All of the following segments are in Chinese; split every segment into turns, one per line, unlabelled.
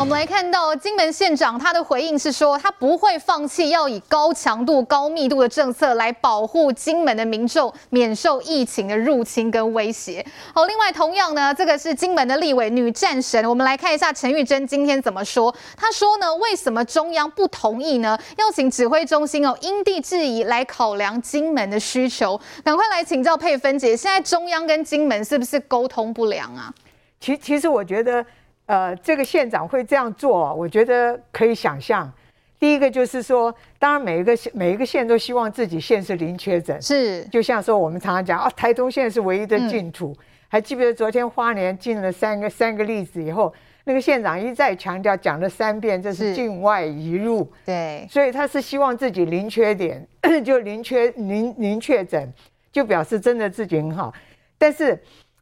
我们来看到金门县长他的回应是说，他不会放弃，要以高强度、高密度的政策来保护金门的民众免受疫情的入侵跟威胁。好，另外同样呢，这个是金门的立委女战神，我们来看一下陈玉珍今天怎么说。她说呢，为什么中央不同意呢？要请指挥中心哦因地制宜来考量金门的需求。赶快来请教佩芬姐，现在中央跟金门是不是沟通不良啊？
其其实我觉得。呃，这个县长会这样做，我觉得可以想象。第一个就是说，当然每一个县每一个县都希望自己县是零确诊，
是。
就像说我们常常讲啊，台东县是唯一的净土。嗯、还记不记得昨天花莲进了三个三个例子以后，那个县长一再强调讲了三遍，这是境外移入。
对。所
以他是希望自己零缺点，就零缺零零确诊，就表示真的自己很好。但是。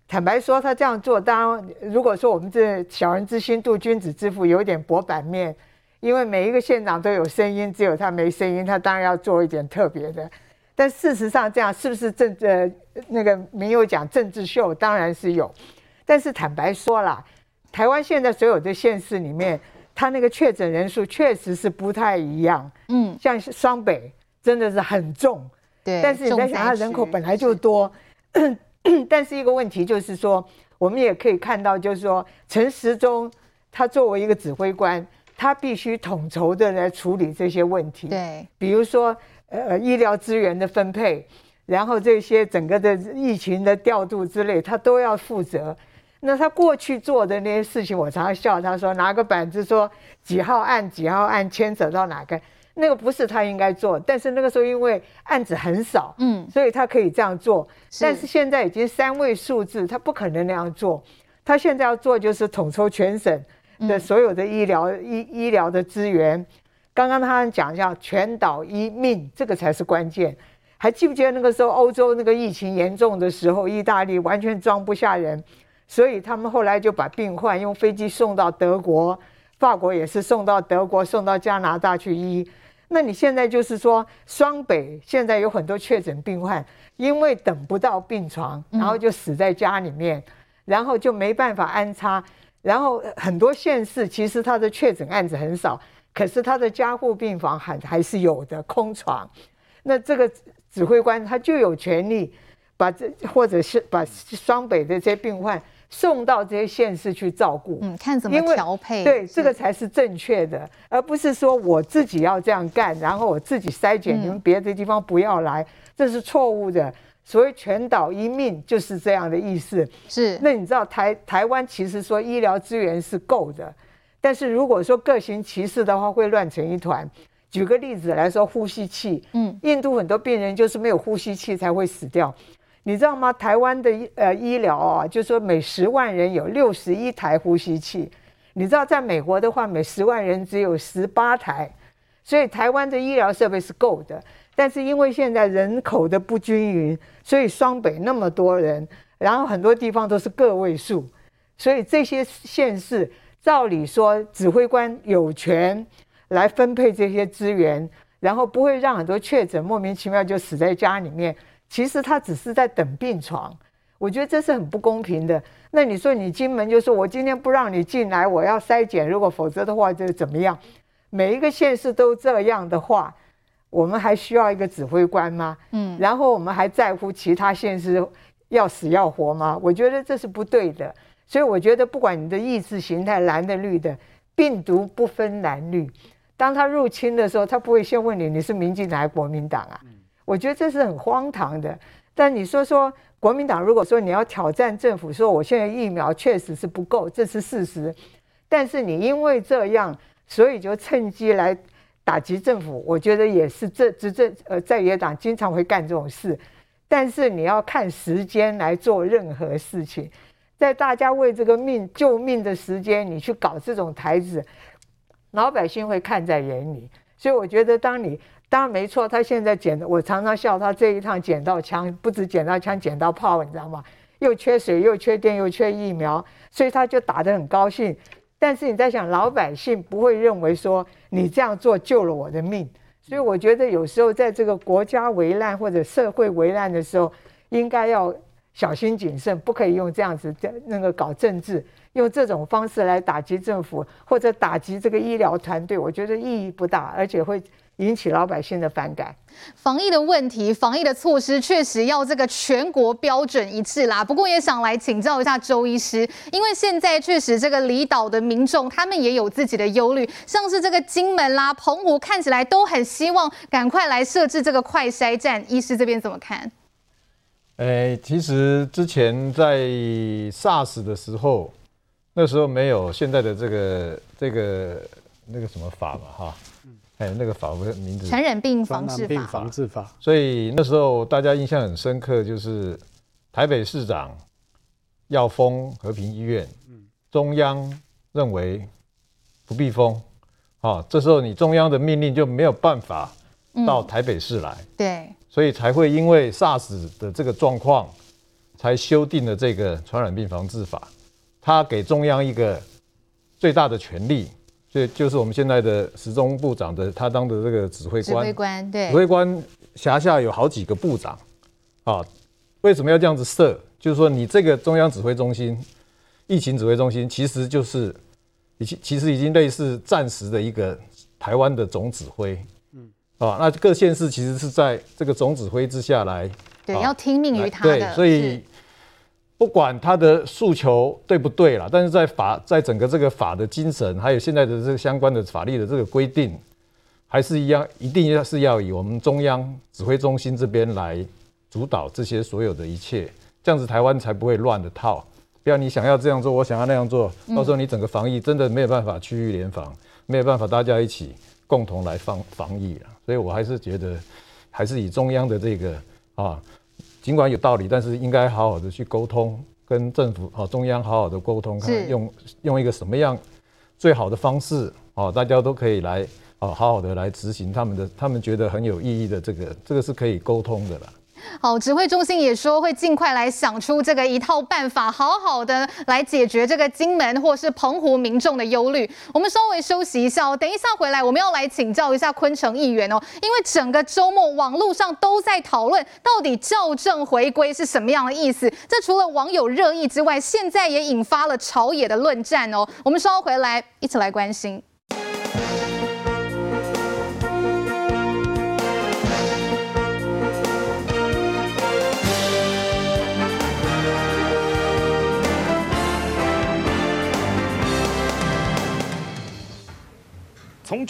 坦白说，他这样做，当然，如果说我们这小人之心度君子之腹，有点薄板面，因为每一个县长都有声音，只有他没声音，他当然要做一点特别的。但事实上，这样是不是政治那个民友讲政治秀？当然是有。但是坦白说啦，台湾现在所有的县市里面，他那个确诊人数确实是不太一样。嗯，像双北真的是很重。对。但是你在想，他人口本来就多。但是一个问题就是说，我们也可以看到，就是说，陈时中他作为一个指挥官，他必须统筹的来处理这些问题。
对，
比如说，呃，医疗资源的分配，然后这些整个的疫情的调度之类，他都要负责。那他过去做的那些事情，我常常笑他说，拿个板子说几号案几号案牵扯到哪个。那个不是他应该做，但是那个时候因为案子很少，嗯，所以他可以这样做。是。但是现在已经三位数字，他不可能那样做。他现在要做就是统筹全省的所有的医疗医、嗯、医疗的资源。刚刚他讲一下全岛医命，这个才是关键。还记不记得那个时候欧洲那个疫情严重的时候，意大利完全装不下人，所以他们后来就把病患用飞机送到德国，法国也是送到德国，送到加拿大去医。那你现在就是说，双北现在有很多确诊病患，因为等不到病床，然后就死在家里面，然后就没办法安插。然后很多县市其实他的确诊案子很少，可是他的加护病房还还是有的空床。那这个指挥官他就有权利把这或者是把双北的这些病患。送到这些县市去照顾，
嗯，看怎么调配，
对，这个才是正确的，而不是说我自己要这样干，然后我自己筛检，你们别的地方不要来，这是错误的。所谓全岛一命就是这样的意思。
是，
那你知道台台湾其实说医疗资源是够的，但是如果说各行其事的话，会乱成一团。举个例子来说，呼吸器，嗯，印度很多病人就是没有呼吸器才会死掉。你知道吗？台湾的呃医疗啊，就是说每十万人有六十一台呼吸器。你知道，在美国的话，每十万人只有十八台，所以台湾的医疗设备是够的。但是因为现在人口的不均匀，所以双北那么多人，然后很多地方都是个位数，所以这些县市照理说，指挥官有权来分配这些资源，然后不会让很多确诊莫名其妙就死在家里面。其实他只是在等病床，我觉得这是很不公平的。那你说你金门就说我今天不让你进来，我要筛检，如果否则的话就怎么样？每一个县市都这样的话，我们还需要一个指挥官吗？嗯，然后我们还在乎其他县市要死要活吗？我觉得这是不对的。所以我觉得不管你的意识形态蓝的绿的，病毒不分蓝绿，当他入侵的时候，他不会先问你你是民进党还是国民党啊？我觉得这是很荒唐的，但你说说国民党，如果说你要挑战政府，说我现在疫苗确实是不够，这是事实。但是你因为这样，所以就趁机来打击政府，我觉得也是这执政呃在野党经常会干这种事。但是你要看时间来做任何事情，在大家为这个命救命的时间，你去搞这种台子，老百姓会看在眼里。所以我觉得当你。当然没错，他现在捡，我常常笑他这一趟捡到枪，不止捡到枪，捡到炮，你知道吗？又缺水，又缺电，又缺疫苗，所以他就打得很高兴。但是你在想，老百姓不会认为说你这样做救了我的命，所以我觉得有时候在这个国家危难或者社会危难的时候，应该要小心谨慎，不可以用这样子的那个搞政治。用这种方式来打击政府或者打击这个医疗团队，我觉得意义不大，而且会。引起老百姓的反感。
防疫的问题，防疫的措施确实要这个全国标准一致啦。不过也想来请教一下周医师，因为现在确实这个离岛的民众他们也有自己的忧虑，像是这个金门啦、澎湖，看起来都很希望赶快来设置这个快筛站。医师这边怎么看？
诶，其实之前在 SARS 的时候，那时候没有现在的这个这个那个什么法嘛，哈。哎，那个法的名字，
传染病防治法。
防治法。
所以那时候大家印象很深刻，就是台北市长要封和平医院，中央认为不必封，哦，这时候你中央的命令就没有办法到台北市来，
对，
所以才会因为 SARS 的这个状况，才修订了这个传染病防治法，它给中央一个最大的权力。这就是我们现在的时中部长的，他当的这个指挥官。指
挥官对。
指挥官辖下有好几个部长，啊，为什么要这样子设？就是说，你这个中央指挥中心、疫情指挥中心，其实就是已经其实已经类似暂时的一个台湾的总指挥。嗯。啊，那各县市其实是在这个总指挥之下来。
对，要听命于他
的。对，所以。不管他的诉求对不对啦，但是在法在整个这个法的精神，还有现在的这个相关的法律的这个规定，还是一样，一定要是要以我们中央指挥中心这边来主导这些所有的一切，这样子台湾才不会乱的套。不要你想要这样做，我想要那样做，到时候你整个防疫真的没有办法区域联防，没有办法大家一起共同来防防疫了。所以我还是觉得，还是以中央的这个啊。尽管有道理，但是应该好好的去沟通，跟政府啊中央好好的沟通，看用用一个什么样最好的方式啊，大家都可以来啊好好的来执行他们的，他们觉得很有意义的这个，这个是可以沟通的啦。
好，指挥中心也说会尽快来想出这个一套办法，好好的来解决这个金门或是澎湖民众的忧虑。我们稍微休息一下哦，等一下回来我们要来请教一下昆城议员哦，因为整个周末网络上都在讨论到底校正回归是什么样的意思。这除了网友热议之外，现在也引发了朝野的论战哦。我们稍后回来一起来关心。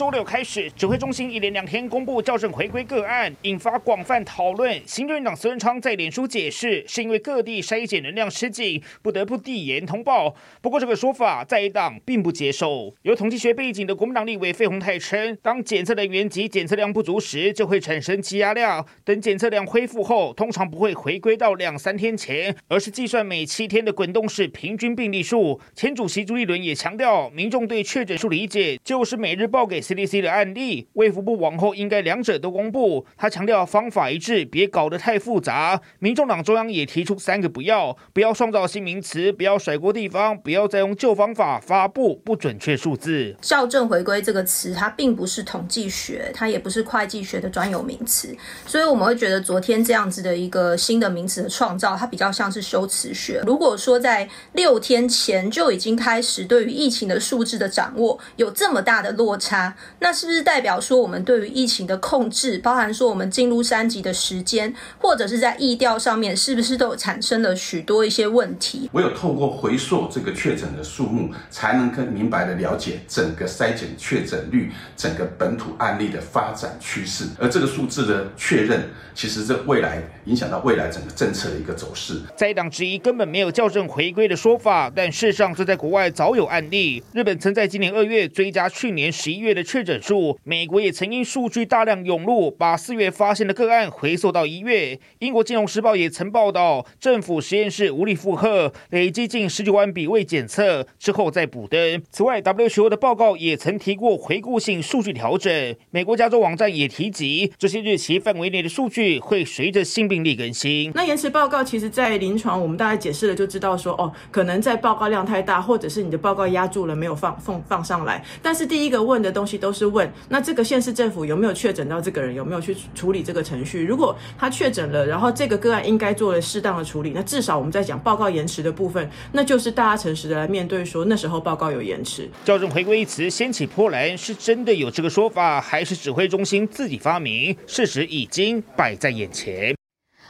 周六开始，指挥中心一连两天公布校正回归个案，引发广泛讨论。行政院长孙昌在脸书解释，是因为各地筛检能量吃紧，不得不递延通报。不过，这个说法在野党并不接受。有统计学背景的国民党立委费鸿泰称，当检测人员及检测量不足时，就会产生积压量。等检测量恢复后，通常不会回归到两三天前，而是计算每七天的滚动式平均病例数。前主席朱立伦也强调，民众对确诊数理解就是每日报。给 CDC 的案例，卫福部往后应该两者都公布。他强调方法一致，别搞得太复杂。民众党中央也提出三个不要：不要创造新名词，不要甩锅地方，不要再用旧方法发布不准确数字。
校正回归这个词，它并不是统计学，它也不是会计学的专有名词，所以我们会觉得昨天这样子的一个新的名词的创造，它比较像是修辞学。如果说在六天前就已经开始对于疫情的数字的掌握有这么大的落差。那是不是代表说，我们对于疫情的控制，包含说我们进入三级的时间，或者是在疫调上面，是不是都有产生了许多一些问题？
唯有透过回溯这个确诊的数目，才能更明白的了解整个筛检确诊率、整个本土案例的发展趋势。而这个数字的确认，其实这未来影响到未来整个政策的一个走势。
在党质疑根本没有校正回归的说法，但事实上这在国外早有案例。日本曾在今年二月追加去年十一月。月的确确诊数，美国也曾因数据大量涌入，把四月发现的个案回溯到一月。英国金融时报也曾报道，政府实验室无力负荷，累积近十九万笔未检测，之后再补登。此外，WHO 的报告也曾提过回顾性数据调整。美国加州网站也提及，这些日期范围内的数据会随着新病例更新。
那延迟报告，其实在临床我们大概解释了，就知道说，哦，可能在报告量太大，或者是你的报告压住了，没有放放放上来。但是第一个问。的东西都都是问，那这个县市政府有没有确诊到这个人，有没有去处理这个程序？如果他确诊了，然后这个个案应该做了适当的处理，那至少我们在讲报告延迟的部分，那就是大家诚实的来面对说，那时候报告有延迟。
校正回归一词掀起波澜，是真的有这个说法，还是指挥中心自己发明？事实已经摆在眼前。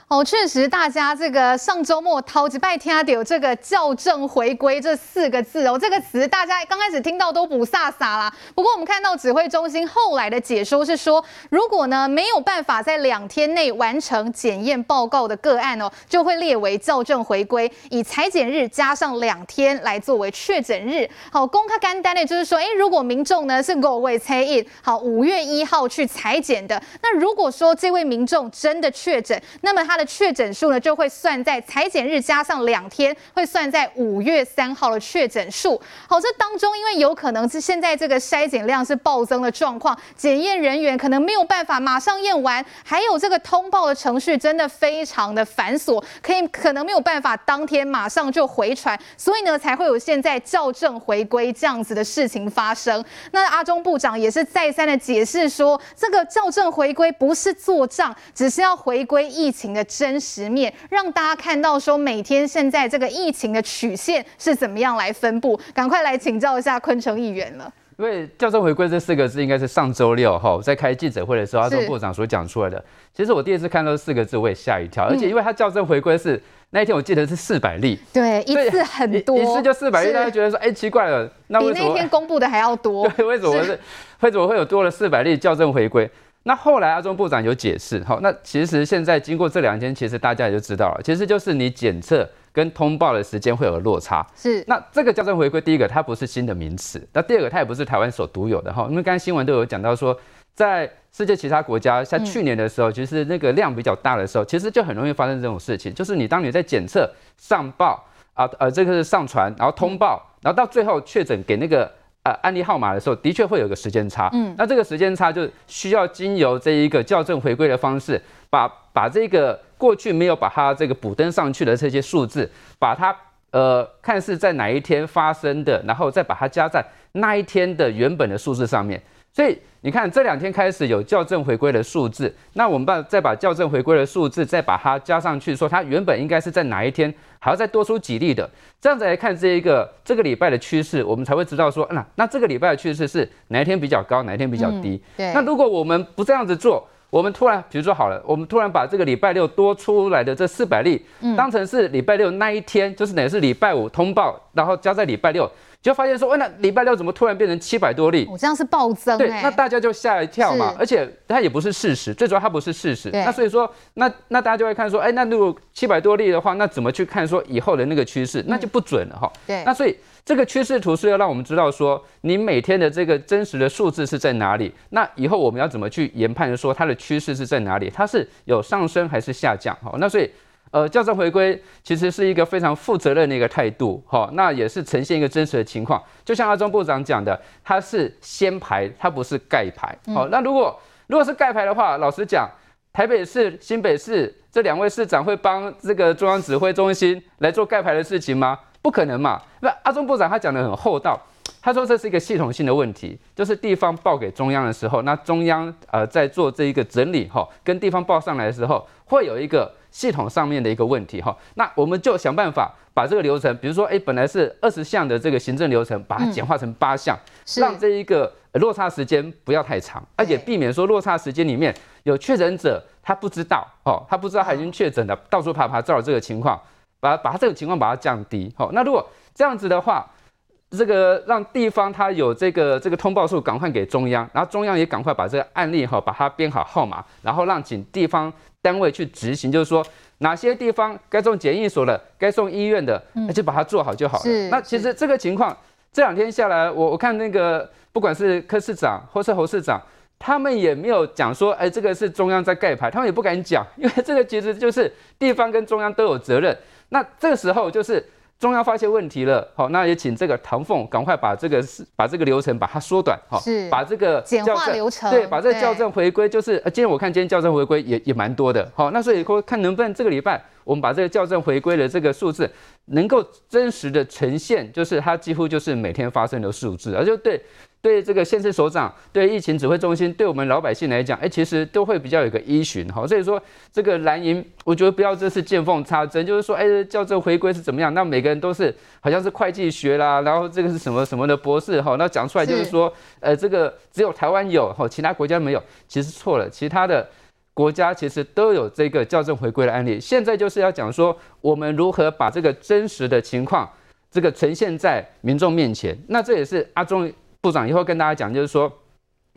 哦，确实，大家这个上周末超级拜听到有这个校正回归这四个字哦，这个词大家刚开始听到都不飒飒啦。不过我们看到指挥中心后来的解说是说，如果呢没有办法在两天内完成检验报告的个案哦，就会列为校正回归，以裁检日加上两天来作为确诊日。好，公开干单呢就是说，哎，如果民众呢是五月初一，好，五月一号去裁检的，那如果说这位民众真的确诊，那么他的确诊数呢，就会算在采检日加上两天，会算在五月三号的确诊数。好，这当中因为有可能是现在这个筛检量是暴增的状况，检验人员可能没有办法马上验完，还有这个通报的程序真的非常的繁琐，可以可能没有办法当天马上就回传，所以呢才会有现在校正回归这样子的事情发生。那阿中部长也是再三的解释说，这个校正回归不是做账，只是要回归疫情的真实。面让大家看到说，每天现在这个疫情的曲线是怎么样来分布？赶快来请教一下昆城议员了。
因为校正回归这四个字应该是上周六哈在开记者会的时候，阿中部长所讲出来的。其实我第一次看到这四个字，我也吓一跳。而且因为他校正回归是那一天，我记得是四百例，
对，一次很多，
一次就四百例，大家觉得说，哎，奇怪了，那为什么
比那天公布的还要多？
对，为什么是？为什么会有多了四百例校正回归？那后来阿中部长有解释，好，那其实现在经过这两天，其实大家也就知道了，其实就是你检测跟通报的时间会有落差。是，那这个校正回归，第一个它不是新的名词，那第二个它也不是台湾所独有的哈，因为刚才新闻都有讲到说，在世界其他国家，像去年的时候，其实那个量比较大的时候，其实就很容易发生这种事情，就是你当你在检测上报啊呃这个是上传，然后通报，然后到最后确诊给那个。呃，案例号码的时候，的确会有个时间差。嗯，那这个时间差就需要经由这一个校正回归的方式，把把这个过去没有把它这个补登上去的这些数字，把它呃看是在哪一天发生的，然后再把它加在那一天的原本的数字上面。所以你看，这两天开始有校正回归的数字，那我们把再把校正回归的数字再把它加上去，说它原本应该是在哪一天还要再多出几例的，这样子来看这一个这个礼拜的趋势，我们才会知道说，那那这个礼拜的趋势是哪一天比较高，哪一天比较低。嗯、对。那如果我们不这样子做，我们突然比如说好了，我们突然把这个礼拜六多出来的这四百例，当成是礼拜六那一天，就是等于是礼拜五通报，然后加在礼拜六。就发现说，哎，那礼拜六怎么突然变成七百多例？
我这样是暴增，
对，那大家就吓一跳嘛。而且它也不是事实，最主要它不是事实。那所以说，那那大家就会看说，哎，那如果七百多例的话，那怎么去看说以后的那个趋势？那就不准了哈。对。那所以这个趋势图是要让我们知道说，你每天的这个真实的数字是在哪里？那以后我们要怎么去研判说它的趋势是在哪里？它是有上升还是下降？哈，那所以。呃，校正回归其实是一个非常负责任的一个态度，哈，那也是呈现一个真实的情况。就像阿中部长讲的，他是先排，他不是盖牌，好，那如果如果是盖牌的话，老实讲，台北市、新北市这两位市长会帮这个中央指挥中心来做盖牌的事情吗？不可能嘛。那阿中部长他讲的很厚道，他说这是一个系统性的问题，就是地方报给中央的时候，那中央呃在做这一个整理，哈，跟地方报上来的时候，会有一个。系统上面的一个问题哈，那我们就想办法把这个流程，比如说，哎，本来是二十项的这个行政流程，把它简化成八项，嗯、让这一个落差时间不要太长，而且避免说落差时间里面有确诊者他不知道哦，他不知道他已经确诊了，到处爬爬照这个情况，把把他这个情况把它降低。好，那如果这样子的话，这个让地方他有这个这个通报数赶快给中央，然后中央也赶快把这个案例哈把它编好号码，然后让请地方。单位去执行，就是说哪些地方该送检疫所的，该送医院的，那就把它做好就好了。嗯、那其实这个情况这两天下来，我我看那个不管是柯市长或是侯市长，他们也没有讲说，哎，这个是中央在盖牌，他们也不敢讲，因为这个其实就是地方跟中央都有责任。那这个时候就是。中央发现问题了，好，那也请这个唐凤赶快把这个把这个流程把它缩短，好，把这个
简化流程，
对，把这个校正回归，就是呃，今天我看今天校正回归也也蛮多的，好，那所以说看能不能这个礼拜我们把这个校正回归的这个数字能够真实的呈现，就是它几乎就是每天发生的数字，而就对。对这个县市首长，对疫情指挥中心，对我们老百姓来讲，哎，其实都会比较有个依循哈。所以说，这个蓝营，我觉得不要这是见缝插针，就是说，哎，校正回归是怎么样？那每个人都是好像是会计学啦，然后这个是什么什么的博士哈，那讲出来就是说，呃，这个只有台湾有哈，其他国家没有，其实错了，其他的国家其实都有这个校正回归的案例。现在就是要讲说，我们如何把这个真实的情况，这个呈现在民众面前。那这也是阿中。部长以后跟大家讲，就是说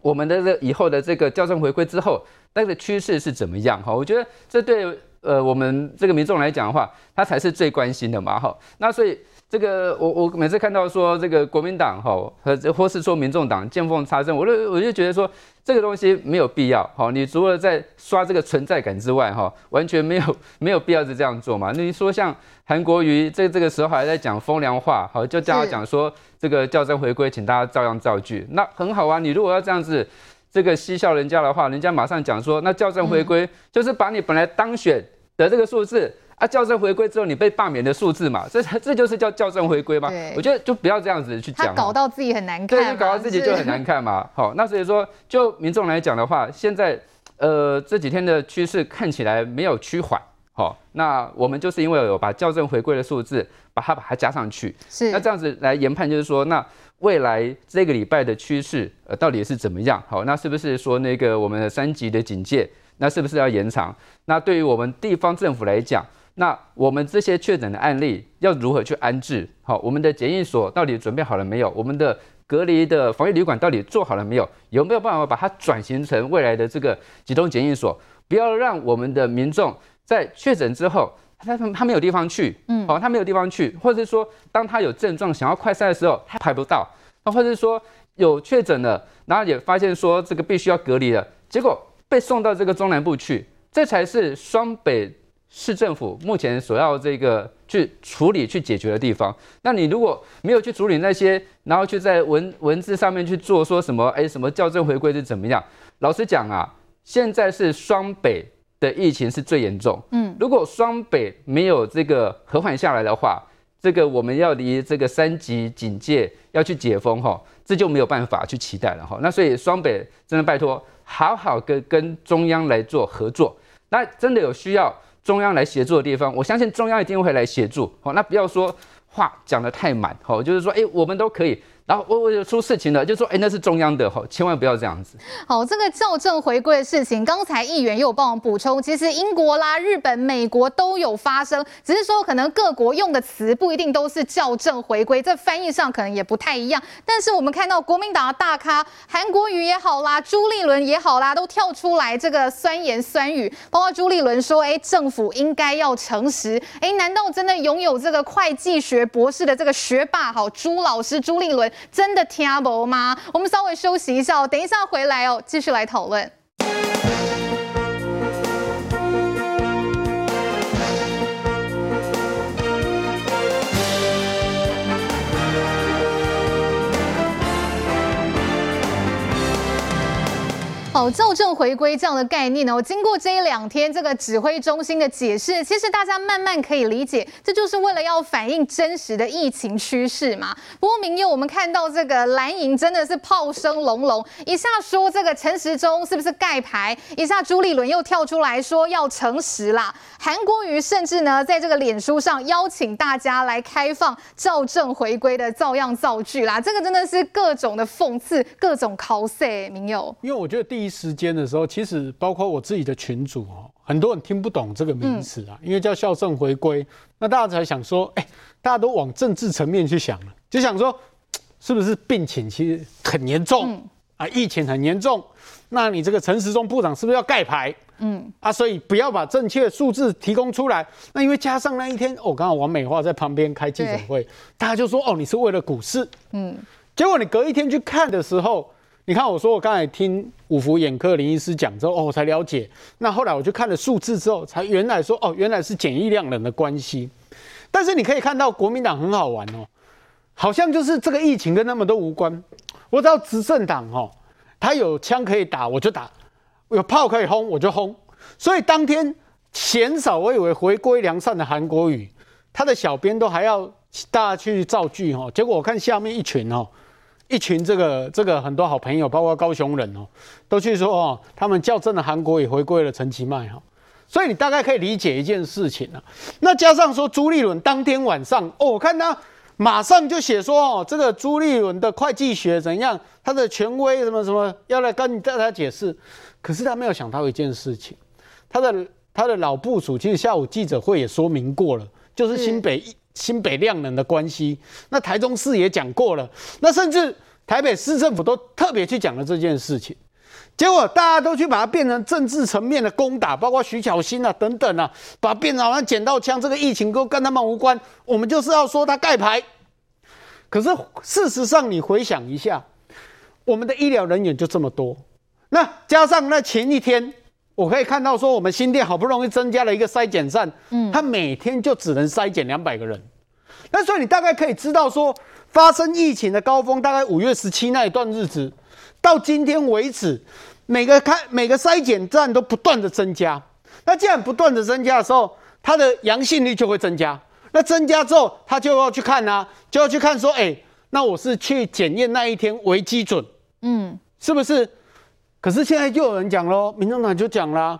我们的这以后的这个校正回归之后，那个趋势是怎么样？哈，我觉得这对呃我们这个民众来讲的话，他才是最关心的嘛。哈，那所以。这个我我每次看到说这个国民党哈和或是说民众党见缝插针，我就我就觉得说这个东西没有必要哈。你除了在刷这个存在感之外哈，完全没有 没有必要是这样做嘛。那你说像韩国瑜这这个时候还在讲风凉话，好就叫他讲说这个校正回归，请大家照样造句，那很好啊。你如果要这样子这个嬉笑人家的话，人家马上讲说那校正回归就是把你本来当选的这个数字。啊，校正回归之后，你被罢免的数字嘛，这这就是叫校正回归吗？我觉得就不要这样子去讲，他
搞到自己很难看，
对，就搞到自己就很难看嘛。好，那所以说，就民众来讲的话，现在呃这几天的趋势看起来没有趋缓，好，那我们就是因为有把校正回归的数字把它把它加上去，是那这样子来研判，就是说，那未来这个礼拜的趋势呃到底是怎么样？好，那是不是说那个我们的三级的警戒，那是不是要延长？那对于我们地方政府来讲，那我们这些确诊的案例要如何去安置？好，我们的检疫所到底准备好了没有？我们的隔离的防疫旅馆到底做好了没有？有没有办法把它转型成未来的这个集中检疫所？不要让我们的民众在确诊之后，他他没有地方去，嗯，好，他没有地方去，或者是说，当他有症状想要快筛的时候，他排不到，那或者是说有确诊了，然后也发现说这个必须要隔离了，结果被送到这个中南部去，这才是双北。市政府目前所要这个去处理、去解决的地方，那你如果没有去处理那些，然后去在文文字上面去做说什么，哎，什么校正回归是怎么样？老实讲啊，现在是双北的疫情是最严重，嗯，如果双北没有这个和缓下来的话，这个我们要离这个三级警戒要去解封哈，这就没有办法去期待了哈。那所以双北真的拜托，好好跟跟中央来做合作，那真的有需要。中央来协助的地方，我相信中央一定会来协助。好，那不要说话讲得太满，好，就是说，哎，我们都可以。然后我我有出事情了，就说哎，那是中央的哈，千万不要这样子。
好，这个校正回归的事情，刚才议员又有帮我补充，其实英国啦、日本、美国都有发生，只是说可能各国用的词不一定都是校正回归，这翻译上可能也不太一样。但是我们看到国民党的大咖韩国瑜也好啦，朱立伦也好啦，都跳出来这个酸言酸语，包括朱立伦说，哎，政府应该要诚实。哎，难道真的拥有这个会计学博士的这个学霸好朱老师朱立伦？真的听不懂吗？我们稍微休息一下，等一下回来哦，继续来讨论。好，校正回归这样的概念呢，我经过这一两天这个指挥中心的解释，其实大家慢慢可以理解，这就是为了要反映真实的疫情趋势嘛。不过明佑，我们看到这个蓝营真的是炮声隆隆，一下说这个陈时中是不是盖牌，一下朱立伦又跳出来说要诚实啦，韩国瑜甚至呢在这个脸书上邀请大家来开放校正回归的照样造句啦，这个真的是各种的讽刺，各种 cos。明佑，
因为我觉得第一。时间的时候，其实包括我自己的群主哦，很多人听不懂这个名词啊，因为叫校正回归，那大家才想说，哎，大家都往政治层面去想了，就想说，是不是病情其实很严重啊，疫情很严重，那你这个陈时中部长是不是要盖牌？嗯啊，所以不要把正确的数字提供出来。那因为加上那一天，哦，刚好王美华在旁边开记者会，大家就说，哦，你是为了股市，嗯，结果你隔一天去看的时候。你看，我说我刚才听五福眼科林医师讲之后，哦，我才了解。那后来我去看了数字之后，才原来说，哦，原来是检疫量人的关系。但是你可以看到，国民党很好玩哦，好像就是这个疫情跟他们都无关。我知道执政党哦，他有枪可以打，我就打；有炮可以轰，我就轰。所以当天嫌少，我以为回归良善的韩国瑜，他的小编都还要大家去造句哈，结果我看下面一群哦，一群这个这个很多好朋友，包括高雄人哦，都去说哦，他们校正的韩国也回归了陈其迈哈，所以你大概可以理解一件事情了。那加上说朱立伦当天晚上哦，我看他马上就写说哦，这个朱立伦的会计学怎样，他的权威什么什么要来跟大家解释，可是他没有想到一件事情，他的。他的老部署其实下午记者会也说明过了，就是新北新北量能的关系。那台中市也讲过了，那甚至台北市政府都特别去讲了这件事情。结果大家都去把它变成政治层面的攻打，包括徐巧芯啊等等啊，把变成好像捡到枪，这个疫情都跟他们无关。我们就是要说他盖牌。可是事实上，你回想一下，我们的医疗人员就这么多，那加上那前一天。我可以看到说，我们新店好不容易增加了一个筛检站，嗯，它每天就只能筛检两百个人。那所以你大概可以知道说，发生疫情的高峰大概五月十七那一段日子，到今天为止，每个开每个筛检站都不断的增加。那既然不断的增加的时候，它的阳性率就会增加。那增加之后，他就要去看啊，就要去看说，哎，那我是去检验那一天为基准，嗯，是不是？可是现在又有人讲喽，民众党就讲了，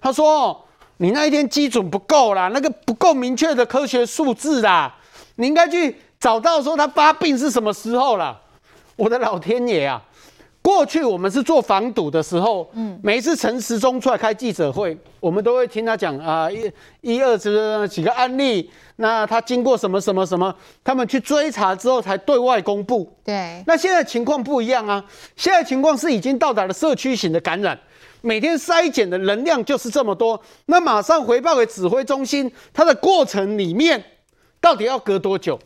他说：“你那一天基准不够啦，那个不够明确的科学数字啦，你应该去找到说他发病是什么时候啦。”我的老天爷啊！过去我们是做防堵的时候，嗯，每一次陈时中出来开记者会，我们都会听他讲啊，一、一二这几个案例，那他经过什么什么什么，他们去追查之后才对外公布。
对，
那现在情况不一样啊，现在情况是已经到达了社区型的感染，每天筛检的能量就是这么多，那马上回报给指挥中心，它的过程里面到底要隔多久？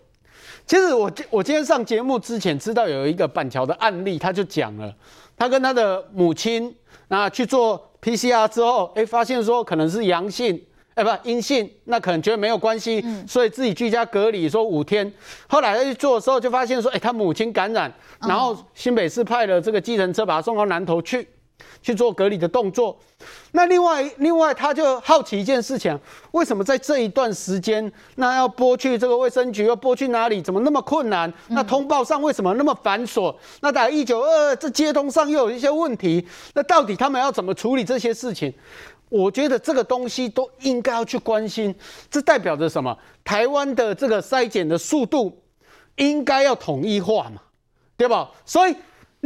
其实我我今天上节目之前知道有一个板桥的案例，他就讲了，他跟他的母亲那去做 PCR 之后，哎，发现说可能是阳性，哎，不阴性，那可能觉得没有关系，所以自己居家隔离说五天。后来他去做的时候，就发现说，哎，他母亲感染，然后新北市派了这个计程车把他送到南投去。去做隔离的动作。那另外，另外他就好奇一件事情：为什么在这一段时间，那要拨去这个卫生局，要拨去哪里？怎么那么困难？那通报上为什么那么繁琐？那打一九二二，这接通上又有一些问题。那到底他们要怎么处理这些事情？我觉得这个东西都应该要去关心。这代表着什么？台湾的这个筛检的速度应该要统一化嘛，对吧？所以。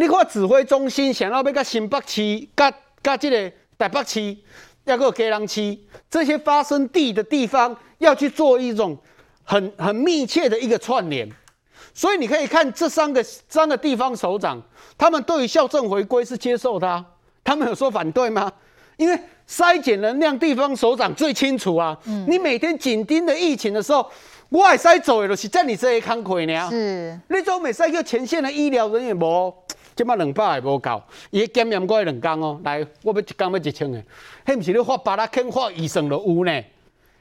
你看指挥中心想要要甲新北市、甲甲这个台北市，要个基隆市这些发生地的地方，要去做一种很很密切的一个串联。所以你可以看这三个三个地方首长，他们对于校正回归是接受的啊，他们有说反对吗？因为筛检能量，地方首长最清楚啊。嗯，你每天紧盯着疫情的时候，我还使做的就是在你这些康亏呢。是，你做每使叫前线的医疗人员无。即马两百也无够，伊检验过两工哦。来，我要一工要一千个，迄毋是你发巴拉肯发医生就有呢？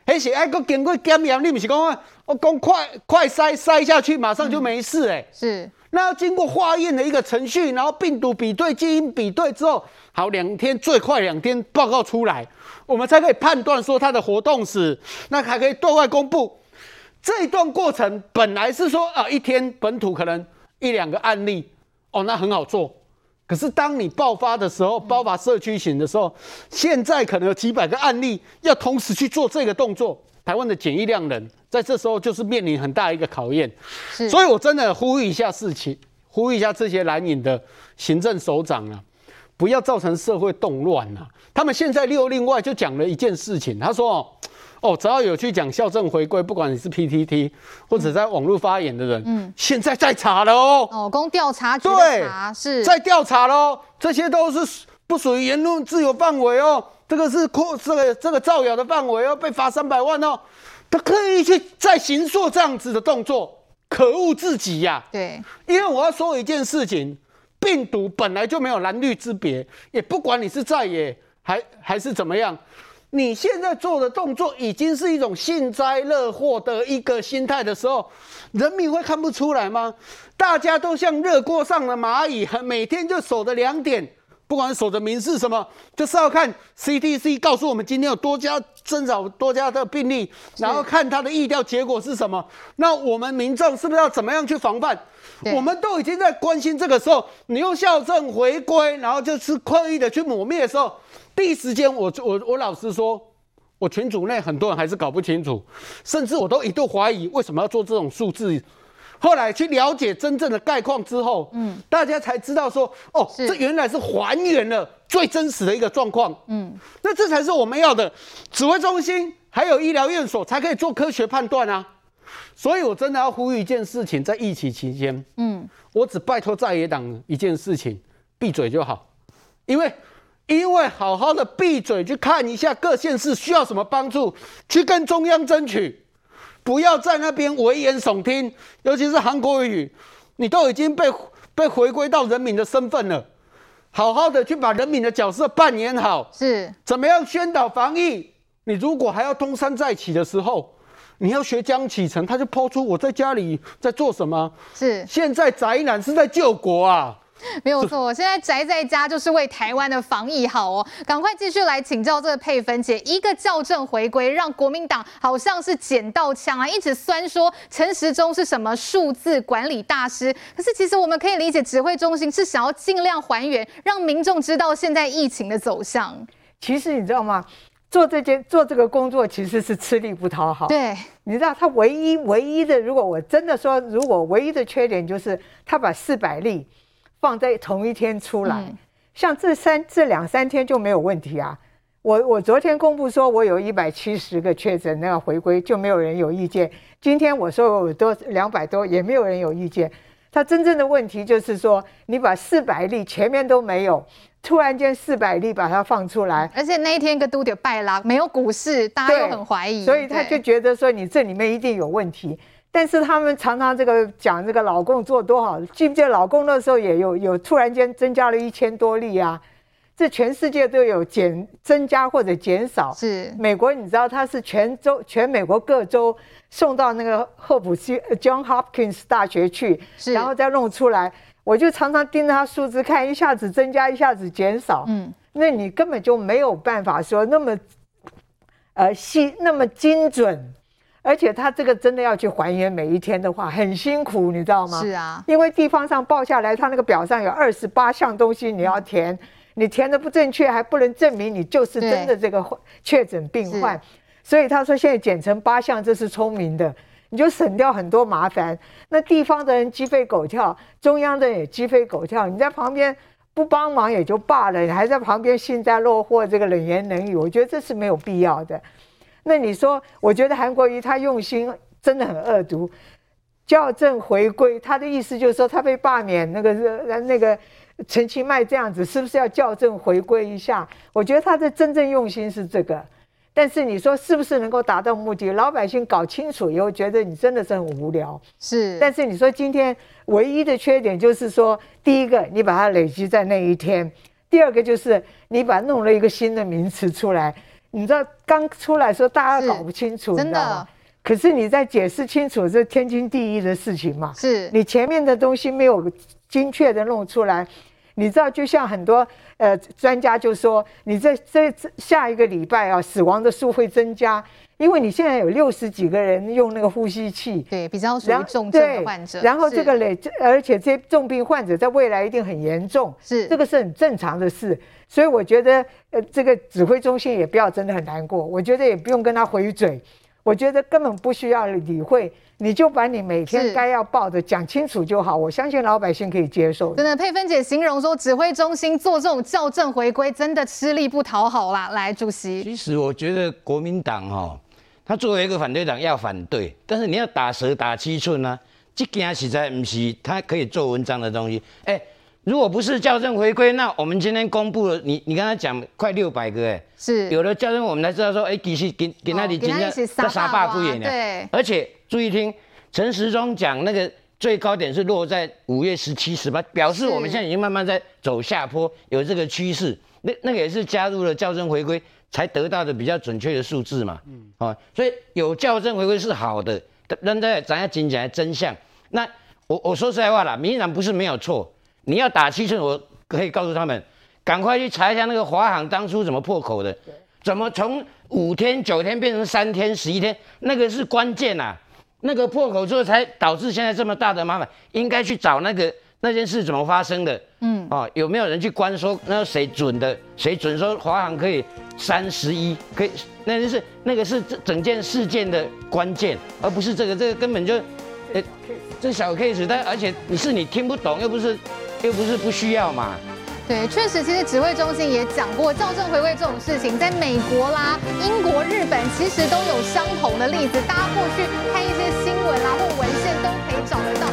迄是爱搁经过检验，你毋是讲我讲快快筛筛下去，马上就没事诶。是，那要经过化验的一个程序，然后病毒比对、基因比对之后，好两天最快两天报告出来，我们才可以判断说它的活动史，那还可以对外公布。这一段过程本来是说啊，一天本土可能一两个案例。哦，那很好做，可是当你爆发的时候，爆发社区型的时候，现在可能有几百个案例要同时去做这个动作，台湾的检疫量人在这时候就是面临很大一个考验。是，所以我真的呼吁一下事情，呼吁一下这些蓝营的行政首长啊，不要造成社会动乱啊。他们现在又另外就讲了一件事情，他说。哦，只要有去讲校正回归，不管你是 PTT 或者在网络发言的人，嗯，现在在查了哦。哦，
供调查局对，是
在调查喽，这些都是不属于言论自由范围哦。这个是扩这个这个造谣的范围哦，被罚三百万哦。他刻意去在行做这样子的动作，可恶至极呀。
对，
因为我要说一件事情，病毒本来就没有蓝绿之别，也不管你是在野还还是怎么样。你现在做的动作已经是一种幸灾乐祸的一个心态的时候，人民会看不出来吗？大家都像热锅上的蚂蚁，每天就守着两点，不管守着民是什么，就是要看 CDC 告诉我们今天有多家增长多家的病例，然后看它的疫调结果是什么。那我们民众是不是要怎么样去防范？我们都已经在关心这个时候，你用校正回归，然后就是刻意的去抹灭的时候，第一时间我我我老实说，我群组内很多人还是搞不清楚，甚至我都一度怀疑为什么要做这种数字。后来去了解真正的概况之后，嗯，大家才知道说，哦，这原来是还原了最真实的一个状况，嗯，那这才是我们要的，指挥中心还有医疗院所才可以做科学判断啊。所以我真的要呼吁一件事情，在疫情期间，嗯，我只拜托在野党一件事情，闭嘴就好，因为因为好好的闭嘴去看一下各县市需要什么帮助，去跟中央争取。不要在那边危言耸听，尤其是韩国语，你都已经被被回归到人民的身份了，好好的去把人民的角色扮演好。
是，
怎么样宣导防疫？你如果还要东山再起的时候，你要学江启臣，他就抛出我在家里在做什么？
是，
现在宅男是在救国啊。
没有错，我现在宅在家就是为台湾的防疫好哦。赶快继续来请教这个佩芬姐，一个校正回归，让国民党好像是捡到枪啊，一直酸说陈时中是什么数字管理大师。可是其实我们可以理解，指挥中心是想要尽量还原，让民众知道现在疫情的走向。
其实你知道吗？做这件做这个工作其实是吃力不讨好。
对，
你知道他唯一唯一的，如果我真的说，如果唯一的缺点就是他把四百例。放在同一天出来，像这三这两三天就没有问题啊。我我昨天公布说我有一百七十个确诊，那个回归就没有人有意见。今天我说我有多两百多，也没有人有意见。他真正的问题就是说，你把四百例前面都没有，突然间四百例把它放出来，
而且那一天一个都得拜拉，没有股市，大家又很怀疑，
所以他就觉得说你这里面一定有问题。但是他们常常这个讲这个老共做多好，记不记得老共那时候也有有突然间增加了一千多例啊？这全世界都有减增加或者减少。
是
美国，你知道它是全州全美国各州送到那个霍普西 John Hopkins 大学去，然后再弄出来。我就常常盯着它数字看，一下子增加，一下子减少。嗯，那你根本就没有办法说那么呃细那么精准。而且他这个真的要去还原每一天的话，很辛苦，你知道吗？
是啊，
因为地方上报下来，他那个表上有二十八项东西你要填，你填的不正确，还不能证明你就是真的这个确诊病患。所以他说现在减成八项，这是聪明的，你就省掉很多麻烦。那地方的人鸡飞狗跳，中央的人也鸡飞狗跳，你在旁边不帮忙也就罢了，你还在旁边幸灾乐祸，这个冷言冷语，我觉得这是没有必要的。那你说，我觉得韩国瑜他用心真的很恶毒，校正回归，他的意思就是说他被罢免，那个那个陈其迈这样子，是不是要校正回归一下？我觉得他的真正用心是这个，但是你说是不是能够达到目的？老百姓搞清楚以后，觉得你真的是很无聊。
是，
但是你说今天唯一的缺点就是说，第一个你把它累积在那一天，第二个就是你把弄了一个新的名词出来。你知道刚出来的时候，大家搞不清楚，真的。可是你在解释清楚，这天经地义的事情嘛。
是
你前面的东西没有精确的弄出来，你知道，就像很多呃专家就说，你这这下一个礼拜啊，死亡的数会增加，因为你现在有六十几个人用那个呼吸器，
对，比较属于重症的患者。
然后这个累，而且这些重病患者在未来一定很严重，
是
这个是很正常的事。所以我觉得，呃，这个指挥中心也不要真的很难过。我觉得也不用跟他回嘴，我觉得根本不需要理会。你就把你每天该要报的讲清楚就好。我相信老百姓可以接受。
真的，佩芬姐形容说，指挥中心做这种校正回归，真的吃力不讨好啦。来，主席。
其实我觉得国民党哈，他作为一个反对党要反对，但是你要打蛇打七寸呢、啊，这件实在不是他可以做文章的东西。哎。如果不是校正回归，那我们今天公布了，你你刚才讲快六百个，哎，
是有
了校正，我们才知道说，哎，其实给给那里今天在沙坝敷衍的，
对。
而且注意听，陈时中讲那个最高点是落在五月十七、十八，表示我们现在已经慢慢在走下坡，有这个趋势。那那个也是加入了校正回归才得到的比较准确的数字嘛，嗯，啊，所以有校正回归是好的，但在咱要讲起来真相。那我我说实在话啦，民进党不是没有错。你要打七寸，我可以告诉他们，赶快去查一下那个华航当初怎么破口的，怎么从五天九天变成三天十一天，那个是关键呐，那个破口之后才导致现在这么大的麻烦，应该去找那个那件事怎么发生的，嗯，哦，有没有人去关说那谁准的，谁准说华航可以三十一，可以，那件事那个是这整件事件的关键，而不是这个这个根本就，呃，这小 case，但而且你是你听不懂，又不是又不是不需要嘛。
对，确实，其实指挥中心也讲过，校正回归这种事情，在美国啦、英国、日本，其实都有相同的例子。大家过去看一些新闻啦或文献，都可以找得到。